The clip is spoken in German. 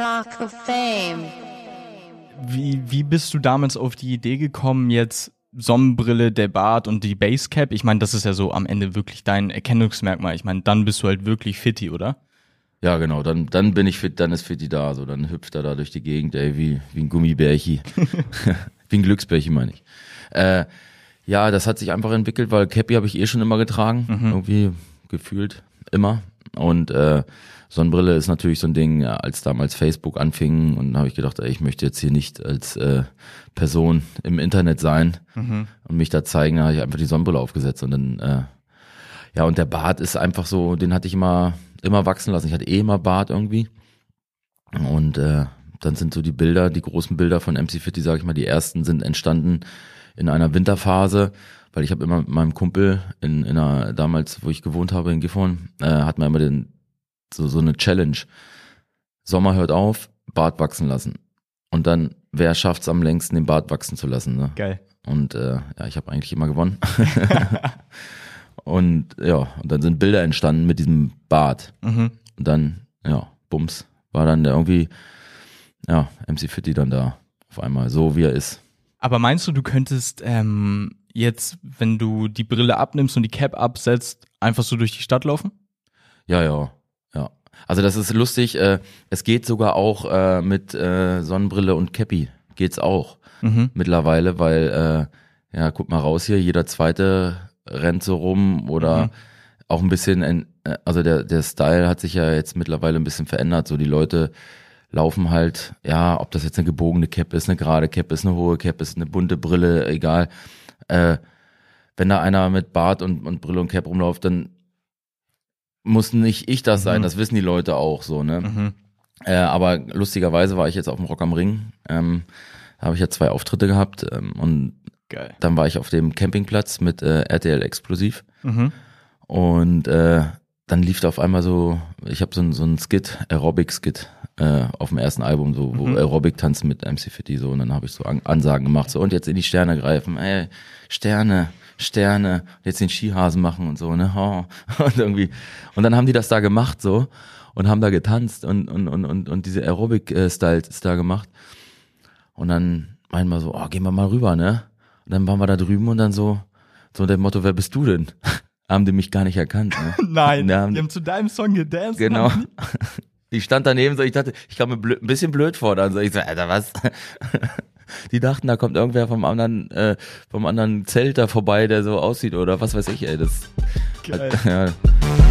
Talk of Fame. Wie, wie bist du damals auf die Idee gekommen, jetzt Sonnenbrille, der Bart und die Basecap? Ich meine, das ist ja so am Ende wirklich dein Erkennungsmerkmal. Ich meine, dann bist du halt wirklich fitti, oder? Ja, genau, dann, dann bin ich fit, dann ist Fitti da, so, dann hüpft er da durch die Gegend, ey, wie, wie ein Gummibärchi. wie ein Glücksbärchi, meine ich. Äh, ja, das hat sich einfach entwickelt, weil Cappy habe ich eh schon immer getragen, irgendwie gefühlt immer. Und äh, Sonnenbrille ist natürlich so ein Ding, ja, als damals Facebook anfing und habe ich gedacht, ey, ich möchte jetzt hier nicht als äh, Person im Internet sein und mich da zeigen, da habe ich einfach die Sonnenbrille aufgesetzt und dann äh, ja, und der Bart ist einfach so, den hatte ich immer, immer wachsen lassen. Ich hatte eh immer Bart irgendwie. Und äh, dann sind so die Bilder, die großen Bilder von MC Fitty, sag ich mal, die ersten sind entstanden in einer Winterphase, weil ich habe immer mit meinem Kumpel in, in einer, damals, wo ich gewohnt habe in Gifhorn, äh, hatten wir immer den, so, so eine Challenge. Sommer hört auf, Bart wachsen lassen. Und dann, wer schafft's am längsten, den Bart wachsen zu lassen? Ne? Geil. Und äh, ja, ich habe eigentlich immer gewonnen. und ja, und dann sind Bilder entstanden mit diesem Bart. Mhm. Und dann, ja, Bums, war dann der irgendwie, ja, MC Fitty dann da auf einmal, so wie er ist. Aber meinst du, du könntest ähm, jetzt, wenn du die Brille abnimmst und die Cap absetzt, einfach so durch die Stadt laufen? Ja, ja, ja. Also das ist lustig, äh, es geht sogar auch äh, mit äh, Sonnenbrille und Cappy, geht's auch Mhm. mittlerweile, weil, äh, ja, guck mal raus hier, jeder zweite rennt so rum oder Mhm. auch ein bisschen, in, äh, also der, der Style hat sich ja jetzt mittlerweile ein bisschen verändert, so die Leute laufen halt, ja, ob das jetzt eine gebogene Cap ist, eine gerade Cap ist, eine hohe Cap ist, eine bunte Brille, egal. Äh, wenn da einer mit Bart und, und Brille und Cap rumläuft, dann muss nicht ich das sein, Mhm. das wissen die Leute auch so, ne? Mhm. Äh, aber lustigerweise war ich jetzt auf dem Rock am Ring. Ähm, da habe ich ja zwei Auftritte gehabt ähm, und Geil. dann war ich auf dem Campingplatz mit äh, RTL Explosiv Mhm. und äh, dann lief da auf einmal so, ich habe so ein so ein Skit, Aerobic-Skit äh, auf dem ersten Album, so wo Mhm. Aerobic tanzen mit MC Fitty so und dann habe ich so An Ansagen gemacht, so und jetzt in die Sterne greifen, ey, Sterne, Sterne, jetzt den Skihasen machen und so, ne? Oh. Und irgendwie. Und dann haben die das da gemacht so und haben da getanzt und, und, und, und, und diese Aerobic-Styles ist da gemacht. Und dann meinen wir so, oh, gehen wir mal rüber, ne? Und dann waren wir da drüben und dann so, so der Motto, wer bist du denn? Haben die mich gar nicht erkannt. Ne? Nein, Ja, die haben zu deinem Song gedanced. Genau. Ich stand daneben so, ich dachte, ich kam mir blöd, ein bisschen blöd vor dann. So, ich so, Alter, was? Die dachten, da kommt irgendwer vom anderen, äh, vom anderen Zelt da vorbei, der so aussieht oder was weiß ich, ey. Das, Geil. ja.